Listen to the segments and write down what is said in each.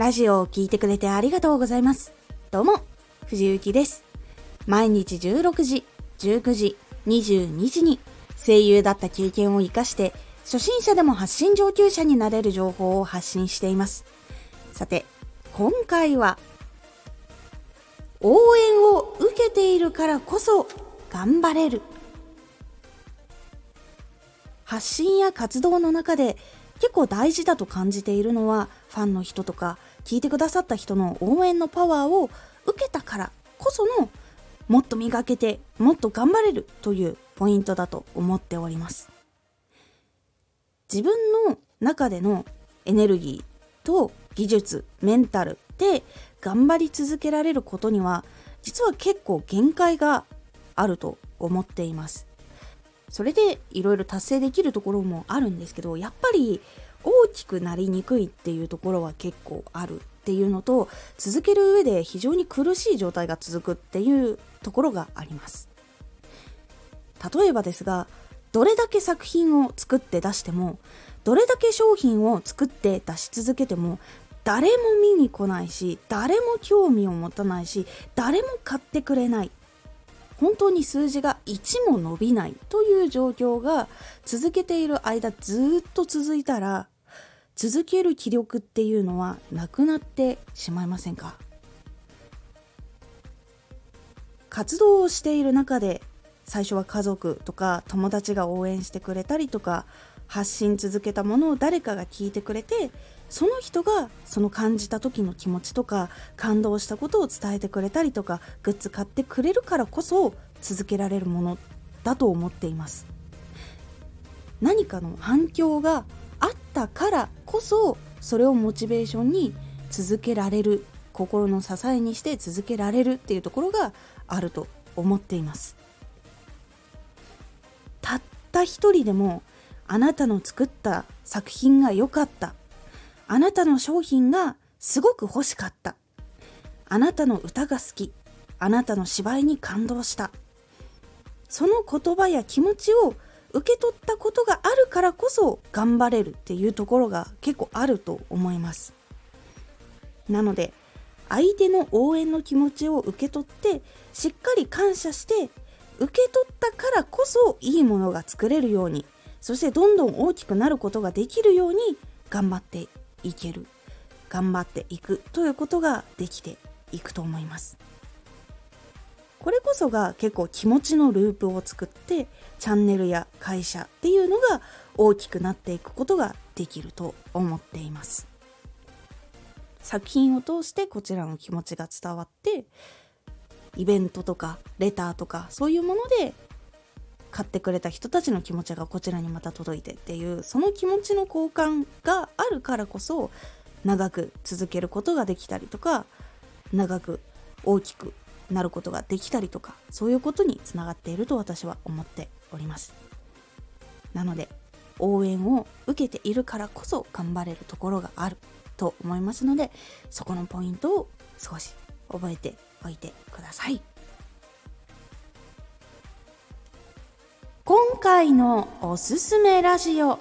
ラジオを聴いてくれてありがとうございます。どうも、藤幸です。毎日16時、19時、22時に声優だった経験を活かして初心者でも発信上級者になれる情報を発信しています。さて、今回は応援を受けているからこそ頑張れる発信や活動の中で結構大事だと感じているのはファンの人とか聞いてくださった人の応援のパワーを受けたからこそのもっと磨けてもっと頑張れるというポイントだと思っております。自分の中でのエネルギーと技術メンタルで頑張り続けられることには実は結構限界があると思っています。それでいろいろ達成できるところもあるんですけどやっぱり大きくなりにくいっていうところは結構あるっていうのと続ける上で非常に苦しい状態が続くっていうところがあります。例えばですがどれだけ作品を作って出してもどれだけ商品を作って出し続けても誰も見に来ないし誰も興味を持たないし誰も買ってくれない。本当に数字が1も伸びないという状況が続けている間ずっと続いたら続ける気力っていうのはなくなってしまいませんか？活動をしている中で最初は家族とか友達が応援してくれたりとか発信続けたものを誰かが聞いてくれてその人がその感じた時の気持ちとか感動したことを伝えてくれたりとかグッズ買ってくれるからこそ続けられるものだと思っています。何かの反響があったからこそそれをモチベーションに続けられる心の支えにして続けられるっていうところがあると思っています。たった一人でもあなたの作った作品が良かった。あなたの商品がすごく欲しかった。あなたの歌が好き。あなたの芝居に感動した。その言葉や気持ちを受け取ったことがあるからこそ頑張れるっていうところが結構あると思います。なので相手の応援の気持ちを受け取ってしっかり感謝して受け取ったからこそいいものが作れるようにそしてどんどん大きくなることができるように頑張っていける頑張っていくということができていくと思います。これこそが結構気持ちのループを作ってチャンネルや会社っていうのが大きくなっていくことができると思っています。作品を通してこちらの気持ちが伝わってイベントとかレターとかそういうもので買ってくれた人たちの気持ちがこちらにまた届いてっていうその気持ちの交換があるからこそ長く続けることができたりとか長く大きくなることができたりとかそういうことにつながっていると私は思っております。なので応援を受けているからこそ頑張れるところがあると思いますのでそこのポイントを少し覚えておいてください。今回のおすすめラジオ。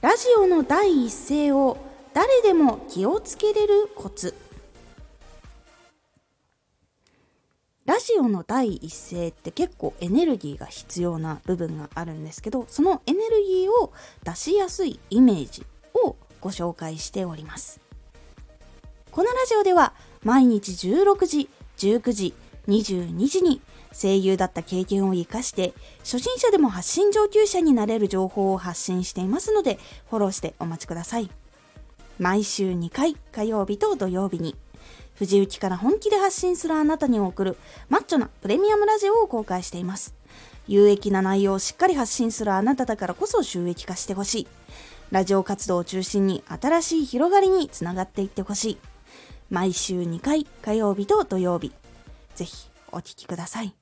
ラジオの第一声を誰でも気をつけれるコツ。ラジオの第一声って結構エネルギーが必要な部分があるんですけどそのエネルギーを出しやすいイメージをご紹介しております。このラジオでは毎日16時19時22時に声優だった経験を生かして初心者でも発信上級者になれる情報を発信していますのでフォローしてお待ちください毎週2回火曜日と土曜日に藤雪から本気で発信するあなたに送るマッチョなプレミアムラジオを公開しています。有益な内容をしっかり発信するあなただからこそ収益化してほしい。ラジオ活動を中心に新しい広がりにつながっていってほしい。毎週2回火曜日と土曜日。ぜひお聴きください。